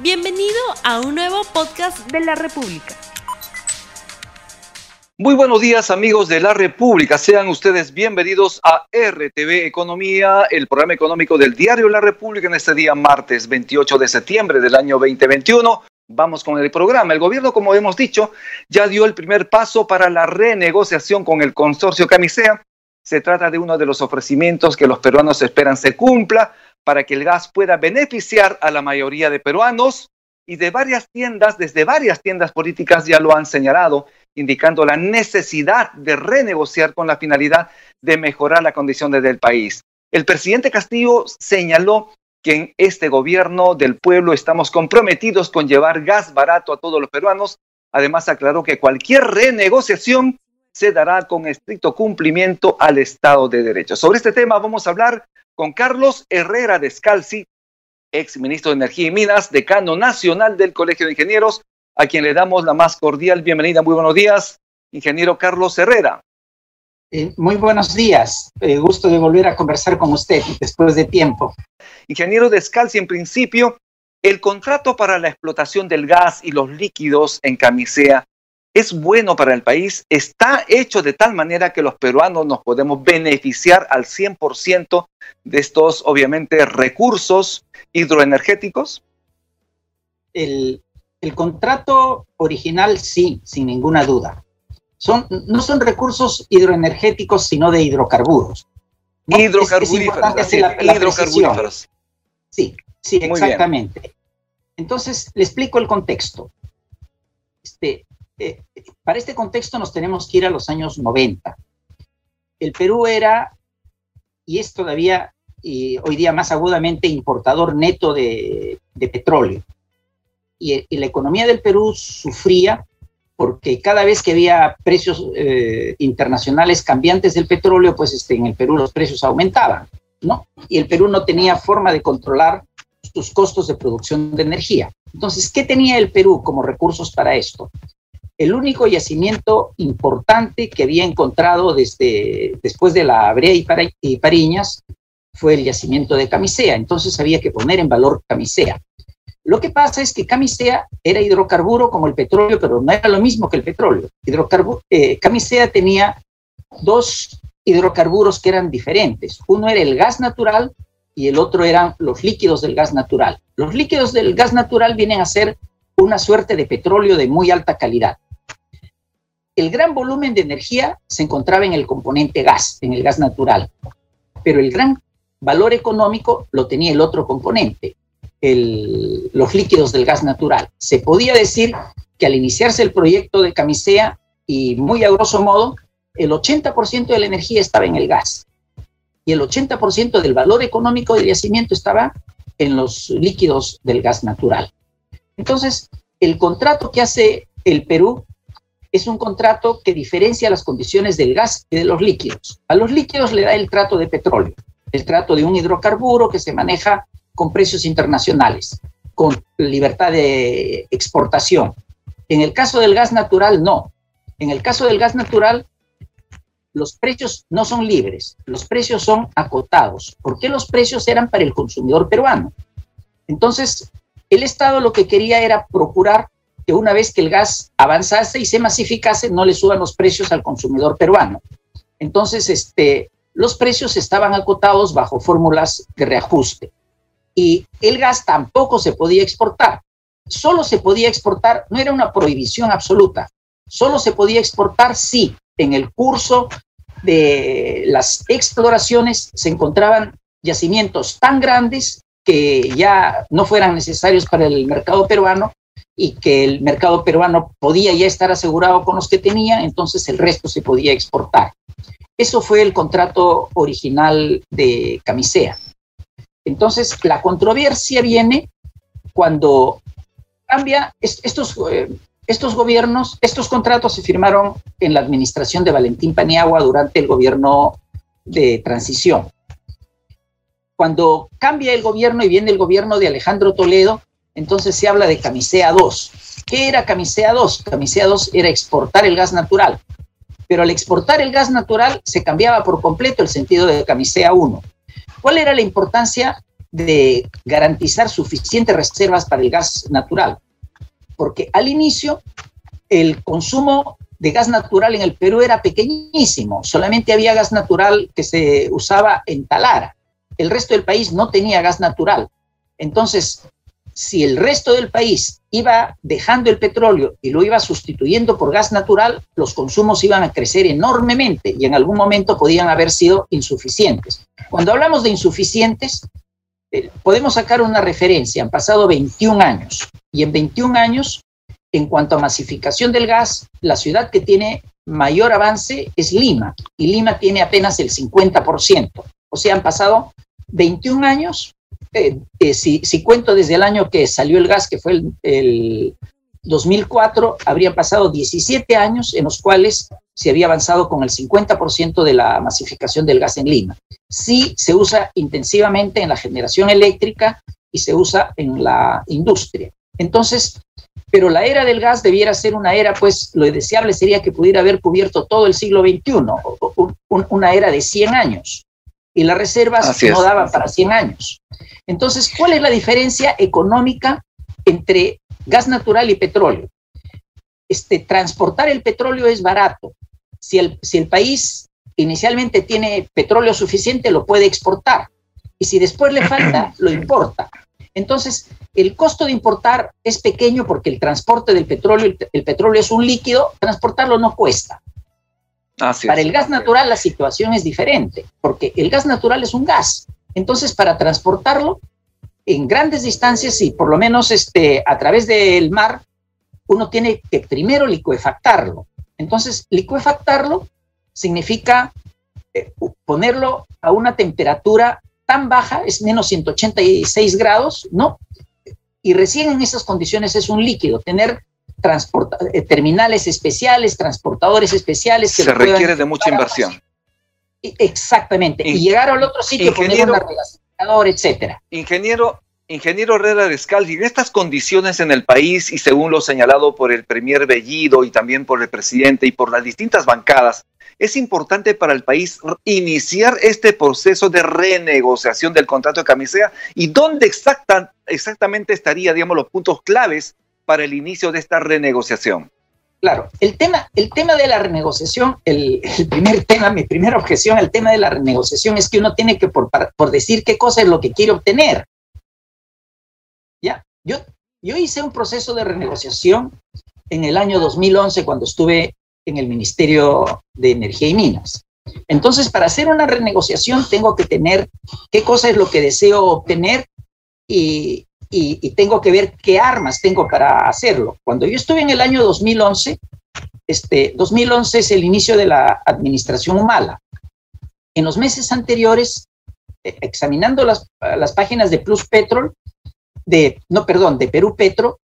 Bienvenido a un nuevo podcast de la República. Muy buenos días amigos de la República, sean ustedes bienvenidos a RTV Economía, el programa económico del diario La República en este día martes 28 de septiembre del año 2021. Vamos con el programa. El gobierno, como hemos dicho, ya dio el primer paso para la renegociación con el consorcio Camisea. Se trata de uno de los ofrecimientos que los peruanos esperan se cumpla para que el gas pueda beneficiar a la mayoría de peruanos y de varias tiendas, desde varias tiendas políticas ya lo han señalado, indicando la necesidad de renegociar con la finalidad de mejorar la condición del país. El presidente Castillo señaló que en este gobierno del pueblo estamos comprometidos con llevar gas barato a todos los peruanos. Además, aclaró que cualquier renegociación se dará con estricto cumplimiento al Estado de Derecho. Sobre este tema vamos a hablar con Carlos Herrera Descalzi, ex ministro de Energía y Minas, decano nacional del Colegio de Ingenieros, a quien le damos la más cordial bienvenida. Muy buenos días, ingeniero Carlos Herrera. Eh, muy buenos días, eh, gusto de volver a conversar con usted después de tiempo. Ingeniero Descalzi, en principio, el contrato para la explotación del gas y los líquidos en Camisea es bueno para el país, está hecho de tal manera que los peruanos nos podemos beneficiar al 100% de estos, obviamente, recursos hidroenergéticos? El, contrato original sí, sin ninguna duda. Son, no son recursos hidroenergéticos, sino de hidrocarburos. Hidrocarburíferos. Sí, sí, exactamente. Entonces, le explico el contexto. Este, eh, para este contexto nos tenemos que ir a los años 90. El Perú era, y es todavía hoy día más agudamente, importador neto de, petróleo. Y, la economía del Perú sufría porque cada vez que había precios eh, internacionales cambiantes del petróleo, pues este, en el Perú los precios aumentaban, ¿no? Y el Perú no tenía forma de controlar sus costos de producción de energía. Entonces, ¿qué tenía el Perú como recursos para esto? El único yacimiento importante que había encontrado desde después de la Brea y, Pariñas fue el yacimiento de Camisea, entonces había que poner en valor Camisea. Lo que pasa es que Camisea era hidrocarburo como el petróleo, pero no era lo mismo que el petróleo. Eh, camisea tenía dos hidrocarburos que eran diferentes. Uno era el gas natural y el otro eran los líquidos del gas natural. Los líquidos del gas natural vienen a ser una suerte de petróleo de muy alta calidad el gran volumen de energía se encontraba en el componente gas, en el gas natural, pero el gran valor económico lo tenía el otro componente, los líquidos del gas natural. Se podía decir que al iniciarse el proyecto de Camisea, y muy a grosso modo, el 80% de la energía estaba en el gas y el 80% del valor económico del yacimiento estaba en los líquidos del gas natural. Entonces, el contrato que hace el Perú es un contrato que diferencia las condiciones del gas y de los líquidos. A los líquidos le da el trato de petróleo, el trato de un hidrocarburo que se maneja con precios internacionales, con libertad de exportación. En el caso del gas natural, no. En el caso del gas natural, los precios no son libres, los precios son acotados. ¿Por qué los precios eran para el consumidor peruano? Entonces, el Estado lo que quería era procurar que una vez que el gas avanzase y se masificase, no le suban los precios al consumidor peruano. Entonces, este, los precios estaban acotados bajo fórmulas de reajuste. Y el gas tampoco se podía exportar. Solo se podía exportar, no era una prohibición absoluta, solo se podía exportar si en el curso de las exploraciones se encontraban yacimientos tan grandes que ya no fueran necesarios para el mercado peruano y que el mercado peruano podía ya estar asegurado con los que tenía, entonces el resto se podía exportar. Eso fue el contrato original de Camisea. Entonces, la controversia viene cuando cambia estos, eh, estos gobiernos, estos contratos se firmaron en la administración de Valentín Paniagua durante el gobierno de transición. Cuando cambia el gobierno y viene el gobierno de Alejandro Toledo, entonces se habla de Camisea 2. ¿Qué era Camisea 2? Camisea 2 era exportar el gas natural, pero al exportar el gas natural se cambiaba por completo el sentido de Camisea 1. ¿Cuál era la importancia de garantizar suficientes reservas para el gas natural, porque al inicio el consumo de gas natural en el Perú era pequeñísimo, solamente había gas natural que se usaba en Talara, el resto del país no tenía gas natural. Entonces, si el resto del país iba dejando el petróleo y lo iba sustituyendo por gas natural, los consumos iban a crecer enormemente y en algún momento podían haber sido insuficientes. Cuando hablamos de insuficientes, eh, podemos sacar una referencia. Han pasado 21 años y en 21 años, en cuanto a masificación del gas, la ciudad que tiene mayor avance es Lima y Lima tiene apenas el 50%. O sea, han pasado 21 años eh, eh, si, cuento desde el año que salió el gas, que fue el, el 2004, habrían pasado 17 años en los cuales se había avanzado con el 50% de la masificación del gas en Lima. Sí se usa intensivamente en la generación eléctrica y se usa en la industria. Entonces, pero la era del gas debiera ser una era, pues lo deseable sería que pudiera haber cubierto todo el siglo XXI, una era de 100 años y las reservas no daban para 100 años. Entonces, ¿cuál es la diferencia económica entre gas natural y petróleo? Este, transportar el petróleo es barato. Si el, si el país inicialmente tiene petróleo suficiente, lo puede exportar. Y si después le falta, lo importa. Entonces, el costo de importar es pequeño porque el transporte del petróleo, el petróleo es un líquido, transportarlo no cuesta. Para el gas natural la situación es diferente, porque el gas natural es un gas. Entonces, para transportarlo en grandes distancias y por lo menos este, a través del mar, uno tiene que primero liquefactarlo. Entonces, liquefactarlo significa eh, ponerlo a una temperatura tan baja, es menos 186 grados, ¿no? Y recién en esas condiciones es un líquido. Tener eh, terminales especiales, transportadores especiales. Que Se requiere de mucha inversión. Exactamente. y llegar al otro sitio, poner un etcétera. Ingeniero, Ingeniero Herrera Descalzi, en estas condiciones en el país y según lo señalado por el Premier Bellido y también por el presidente y por las distintas bancadas, es importante para el país iniciar este proceso de renegociación del contrato de camisea y dónde exacta, exactamente estaría, digamos, los puntos claves para el inicio de esta renegociación? Claro, el tema, el tema de la renegociación, el, primer tema, mi primera objeción al tema de la renegociación es que uno tiene que, por, por decir qué cosa es lo que quiere obtener. Ya, yo, yo hice un proceso de renegociación en el año 2011 cuando estuve en el Ministerio de Energía y Minas. Entonces, para hacer una renegociación tengo que tener qué cosa es lo que deseo obtener y, y, tengo que ver qué armas tengo para hacerlo. Cuando yo estuve en el año 2011, este, 2011 es el inicio de la administración Humala. En los meses anteriores, eh, examinando las, las páginas de Plus Petrol, de, no, perdón, de Perú Petro,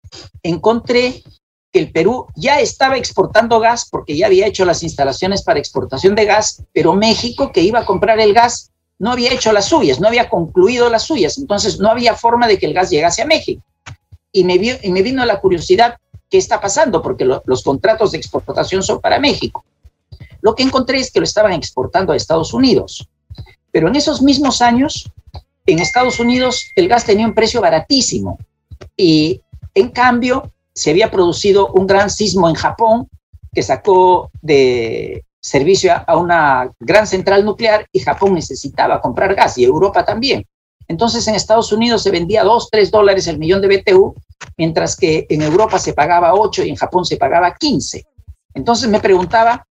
encontré que el Perú ya estaba exportando gas porque ya había hecho las instalaciones para exportación de gas, pero México, que iba a comprar el gas, no había hecho las suyas, no había concluido las suyas, entonces no había forma de que el gas llegase a México. Y me, vino la curiosidad, ¿qué está pasando? Porque los contratos de exportación son para México. Lo que encontré es que lo estaban exportando a Estados Unidos. Pero en esos mismos años, en Estados Unidos el gas tenía un precio baratísimo. Y en cambio, se había producido un gran sismo en Japón que sacó de, servicio a una gran central nuclear y Japón necesitaba comprar gas y Europa también. Entonces en Estados Unidos se vendía 2, 3 dólares el millón de BTU, mientras que en Europa se pagaba 8 y en Japón se pagaba 15. Entonces me preguntaba,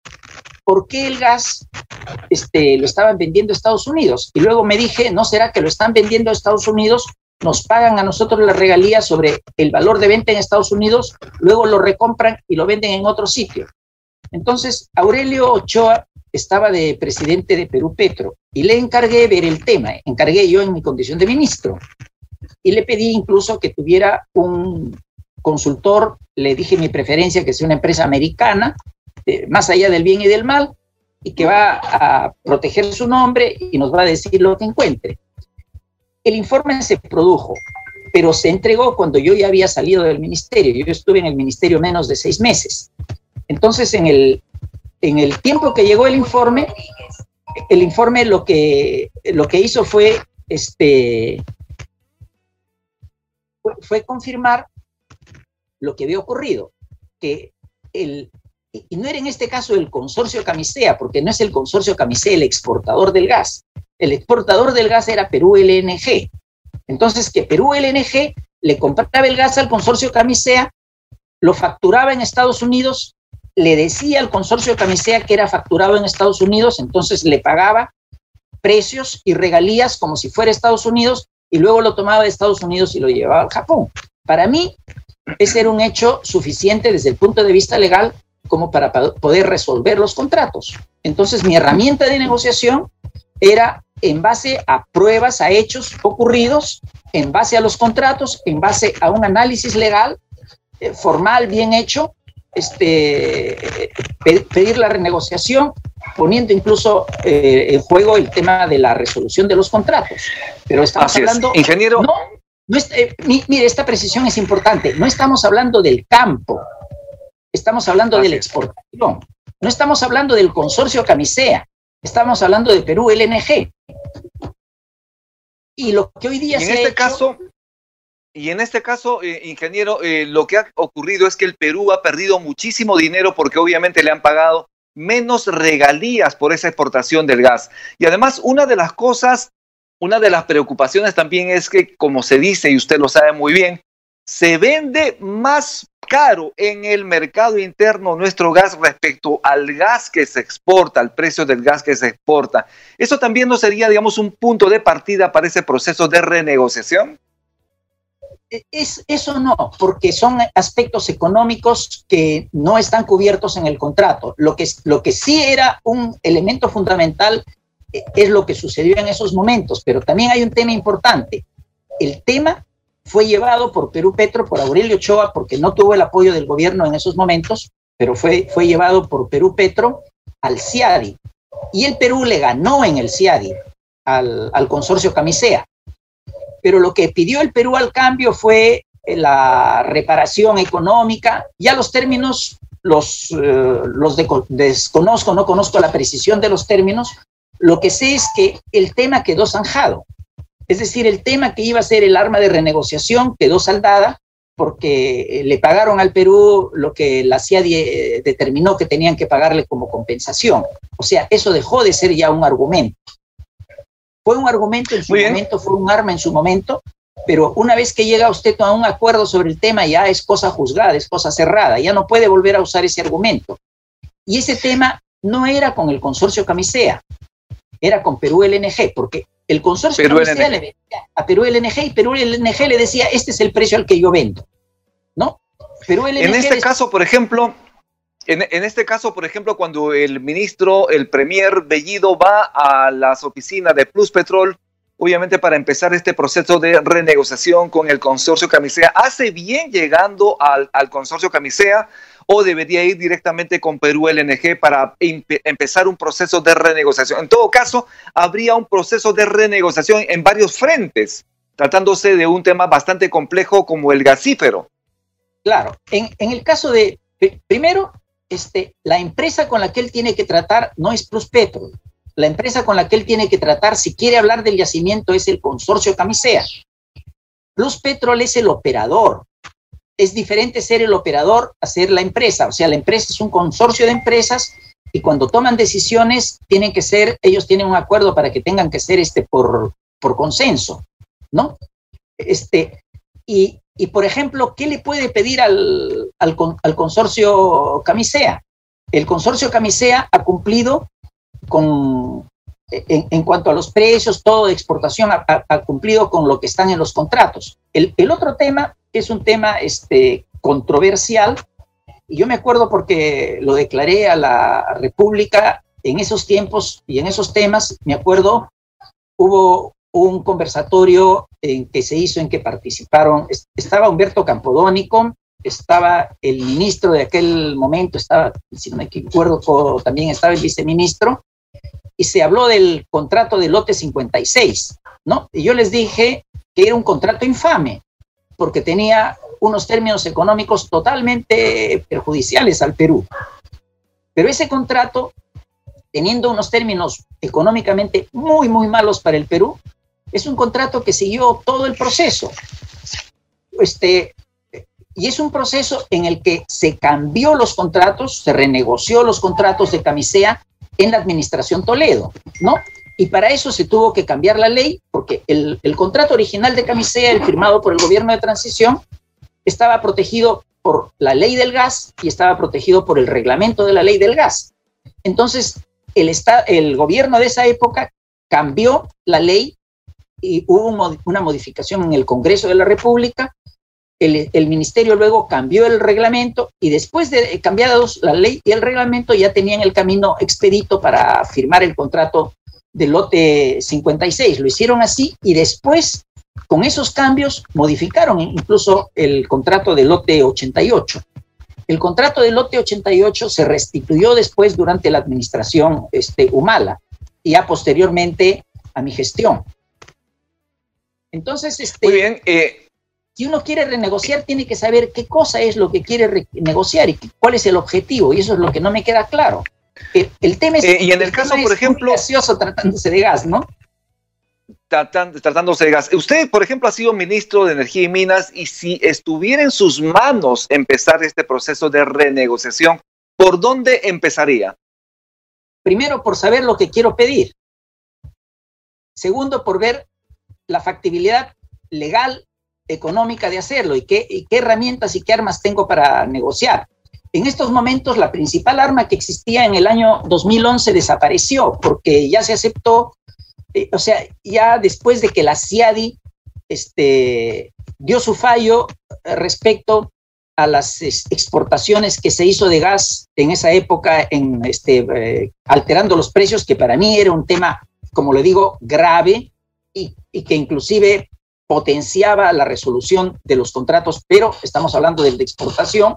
¿por qué el gas este, lo estaban vendiendo a Estados Unidos? Y luego me dije, ¿no será que lo están vendiendo a Estados Unidos? Nos pagan a nosotros la regalía sobre el valor de venta en Estados Unidos, luego lo recompran y lo venden en otro sitio. Entonces, Aurelio Ochoa estaba de presidente de Perú Petro y le encargué ver el tema, encargué yo en mi condición de ministro y le pedí incluso que tuviera un consultor, le dije mi preferencia que sea una empresa americana, más allá del bien y del mal, y que va a proteger su nombre y nos va a decir lo que encuentre. El informe se produjo, pero se entregó cuando yo ya había salido del ministerio. Yo estuve en el ministerio menos de seis meses. Entonces, en el, en el tiempo que llegó el informe, el informe lo que, lo que hizo fue este, fue, confirmar lo que había ocurrido, que el, y no era en este caso el consorcio Camisea, porque no es el consorcio Camisea el exportador del gas. El exportador del gas era Perú LNG. Entonces, que Perú LNG le compraba el gas al consorcio Camisea, lo facturaba en Estados Unidos, le decía al consorcio Camisea que era facturado en Estados Unidos, entonces le pagaba precios y regalías como si fuera Estados Unidos y luego lo tomaba de Estados Unidos y lo llevaba al Japón. Para mí, ese era un hecho suficiente desde el punto de vista legal como para poder resolver los contratos. Entonces, mi herramienta de negociación era en base a pruebas, a hechos ocurridos, en base a los contratos, en base a un análisis legal eh, formal, bien hecho, este, pedir la renegociación, poniendo incluso eh, en juego el tema de la resolución de los contratos. Pero estamos hablando... Ingeniero... No, no eh, mire, esta precisión es importante. No estamos hablando del campo, estamos hablando de la exportación. No estamos hablando del consorcio Camisea, estamos hablando de Perú LNG. Y lo que hoy día en este caso y en este caso, eh, ingeniero, eh, lo que ha ocurrido es que el Perú ha perdido muchísimo dinero porque obviamente le han pagado menos regalías por esa exportación del gas. Y además, una de las cosas, una de las preocupaciones también es que, como se dice, y usted lo sabe muy bien, se vende más caro en el mercado interno nuestro gas respecto al gas que se exporta, al precio del gas que se exporta. ¿Eso también no sería, digamos, un punto de partida para ese proceso de renegociación? E, es, eso no, porque son aspectos económicos que no están cubiertos en el contrato. Lo que, lo que sí era un elemento fundamental e, es lo que sucedió en esos momentos, pero también hay un tema importante. El tema fue llevado por Perú Petro, por Aurelio Ochoa, porque no tuvo el apoyo del gobierno en esos momentos, pero fue, fue llevado por Perú Petro al CIADI. Y el Perú le ganó en el CIADI al, al consorcio Camisea pero lo que pidió el Perú al cambio fue eh, la reparación económica. Ya los términos los, eh, desconozco, no conozco la precisión de los términos. Lo que sé es que el tema quedó zanjado. Es decir, el tema que iba a ser el arma de renegociación quedó saldada porque eh, le pagaron al Perú lo que la CIA determinó que tenían que pagarle como compensación. O sea, eso dejó de ser ya un argumento. Fue un argumento en su momento, fue un arma en su momento, pero una vez que llega usted a un acuerdo sobre el tema, ya es cosa juzgada, es cosa cerrada, ya no puede volver a usar ese argumento. Y ese tema no era con el consorcio Camisea, era con Perú LNG, porque el consorcio Camisea le vendía a Perú LNG y Perú LNG le decía, este es el precio al que yo vendo, ¿no? Perú LNG en este caso, por ejemplo, en, este caso, por ejemplo, cuando el ministro, el premier Bellido va a las oficinas de Plus Petrol, obviamente para empezar este proceso de renegociación con el consorcio Camisea, ¿hace bien llegando al, consorcio Camisea o debería ir directamente con Perú LNG para empezar un proceso de renegociación? En todo caso, habría un proceso de renegociación en varios frentes, tratándose de un tema bastante complejo como el gasífero. Claro, en, en el caso de, primero, este, la empresa con la que él tiene que tratar no es Petro. La empresa con la que él tiene que tratar, si quiere hablar del yacimiento, es el consorcio Camisea. Plus Petrol es el operador. Es diferente ser el operador a ser la empresa. O sea, la empresa es un consorcio de empresas y cuando toman decisiones tienen que ser, ellos tienen un acuerdo para que tengan que ser este por, por consenso, ¿no? Este, y, y, por ejemplo, ¿qué le puede pedir al, al, consorcio Camisea? El consorcio Camisea ha cumplido con, en, cuanto a los precios, todo de exportación ha, cumplido con lo que están en los contratos. El, el otro tema es un tema este, controversial, y yo me acuerdo porque lo declaré a la República en esos tiempos y en esos temas, me acuerdo, hubo un conversatorio en que se hizo, en que participaron, estaba Humberto Campodónico, estaba el ministro de aquel momento, estaba, si no me acuerdo, también estaba el viceministro, y se habló del contrato de lote 56, ¿no? Y yo les dije que era un contrato infame, porque tenía unos términos económicos totalmente perjudiciales al Perú. Pero ese contrato, teniendo unos términos económicamente muy, muy malos para el Perú, es un contrato que siguió todo el proceso. este, y es un proceso en el que se cambió los contratos, se renegoció los contratos de camisea en la administración Toledo, ¿no? Y para eso se tuvo que cambiar la ley, porque el, contrato original de camisea, el firmado por el gobierno de transición, estaba protegido por la ley del gas y estaba protegido por el reglamento de la ley del gas. Entonces, el, el gobierno de esa época cambió la ley y hubo una modificación en el Congreso de la República el, ministerio luego cambió el reglamento y después de cambiados la ley y el reglamento ya tenían el camino expedito para firmar el contrato del lote 56. Lo hicieron así y después con esos cambios modificaron incluso el contrato del lote 88. El contrato del lote 88 se restituyó después durante la administración este, Humala y ya posteriormente a mi gestión. Entonces, este, Muy bien, eh, si uno quiere renegociar, tiene que saber qué cosa es lo que quiere negociar y cuál es el objetivo, y eso es lo que no me queda claro. El, tema es. Eh, y en el, caso, por ejemplo. gracioso tratándose de gas, ¿no? tratándose de gas. Usted, por ejemplo, ha sido ministro de Energía y Minas y si estuviera en sus manos empezar este proceso de renegociación, ¿por dónde empezaría? Primero, por saber lo que quiero pedir. Segundo, por ver la factibilidad legal económica de hacerlo y qué, herramientas y qué armas tengo para negociar. En estos momentos, la principal arma que existía en el año 2011 desapareció porque ya se aceptó, eh, o sea, ya después de que la CIADI este, dio su fallo respecto a las exportaciones que se hizo de gas en esa época, en, este, eh, alterando los precios, que para mí era un tema, como le digo, grave y, que inclusive potenciaba la resolución de los contratos, pero estamos hablando del de exportación.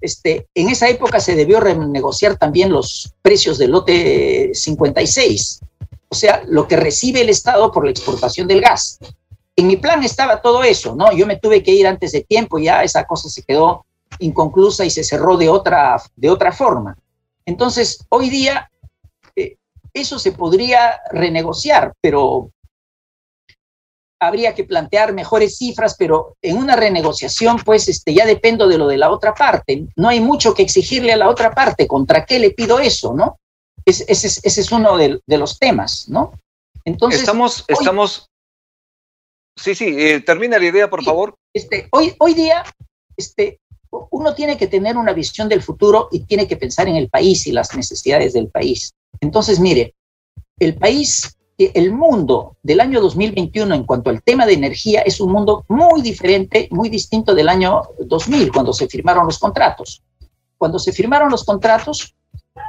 Este, en esa época se debió renegociar también los precios del lote 56, o sea, lo que recibe el Estado por la exportación del gas. En mi plan estaba todo eso, ¿no? Yo me tuve que ir antes de tiempo, ya esa cosa se quedó inconclusa y se cerró de otra, de otra forma. Entonces, hoy día eh, eso se podría renegociar, pero habría que plantear mejores cifras, pero en una renegociación, pues este, ya dependo de lo de la otra parte. No hay mucho que exigirle a la otra parte. ¿Contra qué le pido eso, no? ese, es, uno de, los temas, ¿no? Entonces. Estamos, estamos. Sí, sí, eh, termina la idea, por favor. Este, hoy, hoy día, este, uno tiene que tener una visión del futuro y tiene que pensar en el país y las necesidades del país. Entonces, mire, el país el mundo del año 2021 en cuanto al tema de energía es un mundo muy diferente, muy distinto del año 2000, cuando se firmaron los contratos. Cuando se firmaron los contratos,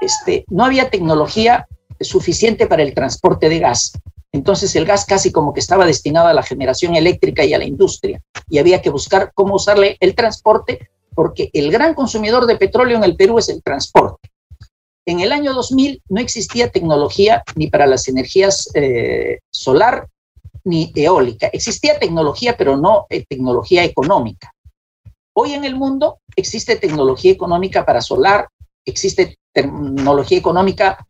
este, no había tecnología suficiente para el transporte de gas. Entonces el gas casi como que estaba destinado a la generación eléctrica y a la industria. Y había que buscar cómo usarle el transporte, porque el gran consumidor de petróleo en el Perú es el transporte. En el año 2000 no existía tecnología ni para las energías eh, solar ni eólica. Existía tecnología, pero no eh, tecnología económica. Hoy en el mundo existe tecnología económica para solar, existe tecnología económica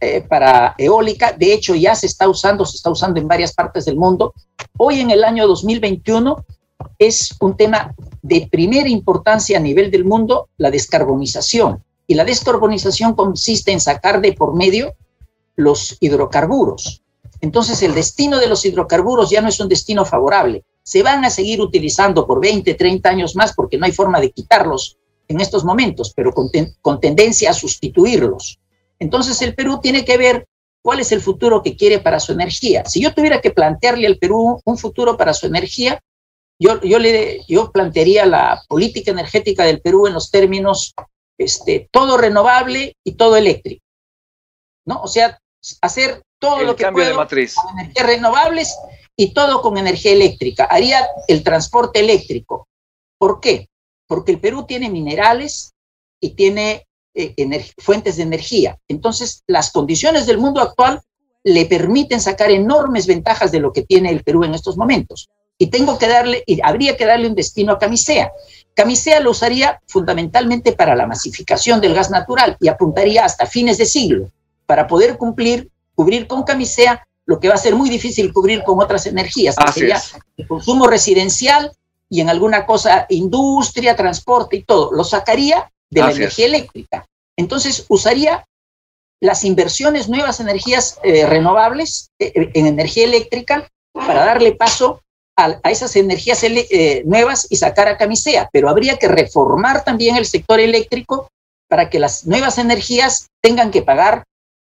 eh, para eólica. De hecho, ya se está usando, se está usando en varias partes del mundo. Hoy en el año 2021 es un tema de primera importancia a nivel del mundo, la descarbonización. Y la descarbonización consiste en sacar de por medio los hidrocarburos. Entonces el destino de los hidrocarburos ya no es un destino favorable. Se van a seguir utilizando por 20, 30 años más porque no hay forma de quitarlos en estos momentos, pero con, tendencia a sustituirlos. Entonces el Perú tiene que ver cuál es el futuro que quiere para su energía. Si yo tuviera que plantearle al Perú un futuro para su energía, yo, yo, le, yo plantearía la política energética del Perú en los términos este, todo renovable y todo eléctrico. ¿No? O sea, hacer todo lo que cambio puedo de matriz. con energías renovables y todo con energía eléctrica. Haría el transporte eléctrico. ¿Por qué? Porque el Perú tiene minerales y tiene eh, fuentes de energía. Entonces, las condiciones del mundo actual le permiten sacar enormes ventajas de lo que tiene el Perú en estos momentos. Y tengo que darle, y habría que darle un destino a Camisea. Camisea lo usaría fundamentalmente para la masificación del gas natural y apuntaría hasta fines de siglo para poder cumplir, cubrir con Camisea lo que va a ser muy difícil cubrir con otras energías, que sería el consumo residencial y en alguna cosa industria, transporte y todo. Lo sacaría de la energía eléctrica. Entonces usaría las inversiones nuevas energías eh, renovables eh, eh, en energía eléctrica para darle paso a, esas energías nuevas y sacar a camisea, pero habría que reformar también el sector eléctrico para que las nuevas energías tengan que pagar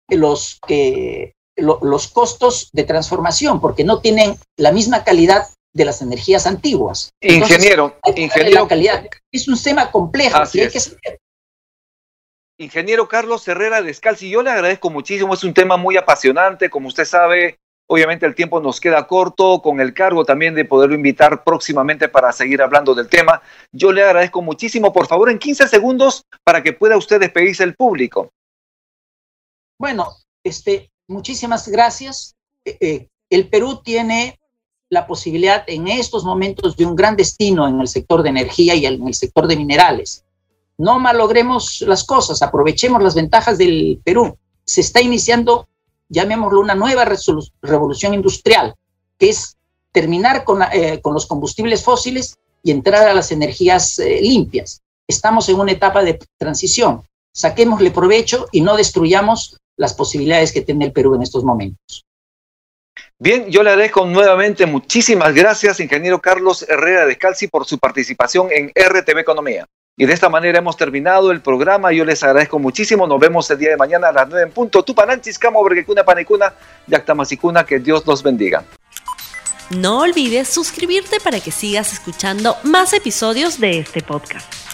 los, los costos de transformación, porque no tienen la misma calidad de las energías antiguas. ingeniero, ingeniero. Calidad. Es un tema complejo. hay que Ingeniero Carlos Herrera Descalzi, yo le agradezco muchísimo, es un tema muy apasionante, como usted sabe, obviamente el tiempo nos queda corto, con el cargo también de poderlo invitar próximamente para seguir hablando del tema. Yo le agradezco muchísimo, por favor, en 15 segundos para que pueda usted despedirse del público. Bueno, este, muchísimas gracias. Eh, eh, el Perú tiene la posibilidad en estos momentos de un gran destino en el sector de energía y en el sector de minerales no malogremos las cosas, aprovechemos las ventajas del Perú. Se está iniciando, llamémoslo, una nueva revolución industrial, que es terminar con, eh, los combustibles fósiles y entrar a las energías eh, limpias. Estamos en una etapa de transición. Saquémosle provecho y no destruyamos las posibilidades que tiene el Perú en estos momentos. Bien, yo le agradezco nuevamente muchísimas gracias, ingeniero Carlos Herrera de Calci, por su participación en RTV Economía. Y de esta manera hemos terminado el programa. Yo les agradezco muchísimo. Nos vemos el día de mañana a las 9 en punto. Tupananchis, Camo, Bergecuna, Panecuna, Yactamasicuna. Que Dios los bendiga. No olvides suscribirte para que sigas escuchando más episodios de este podcast.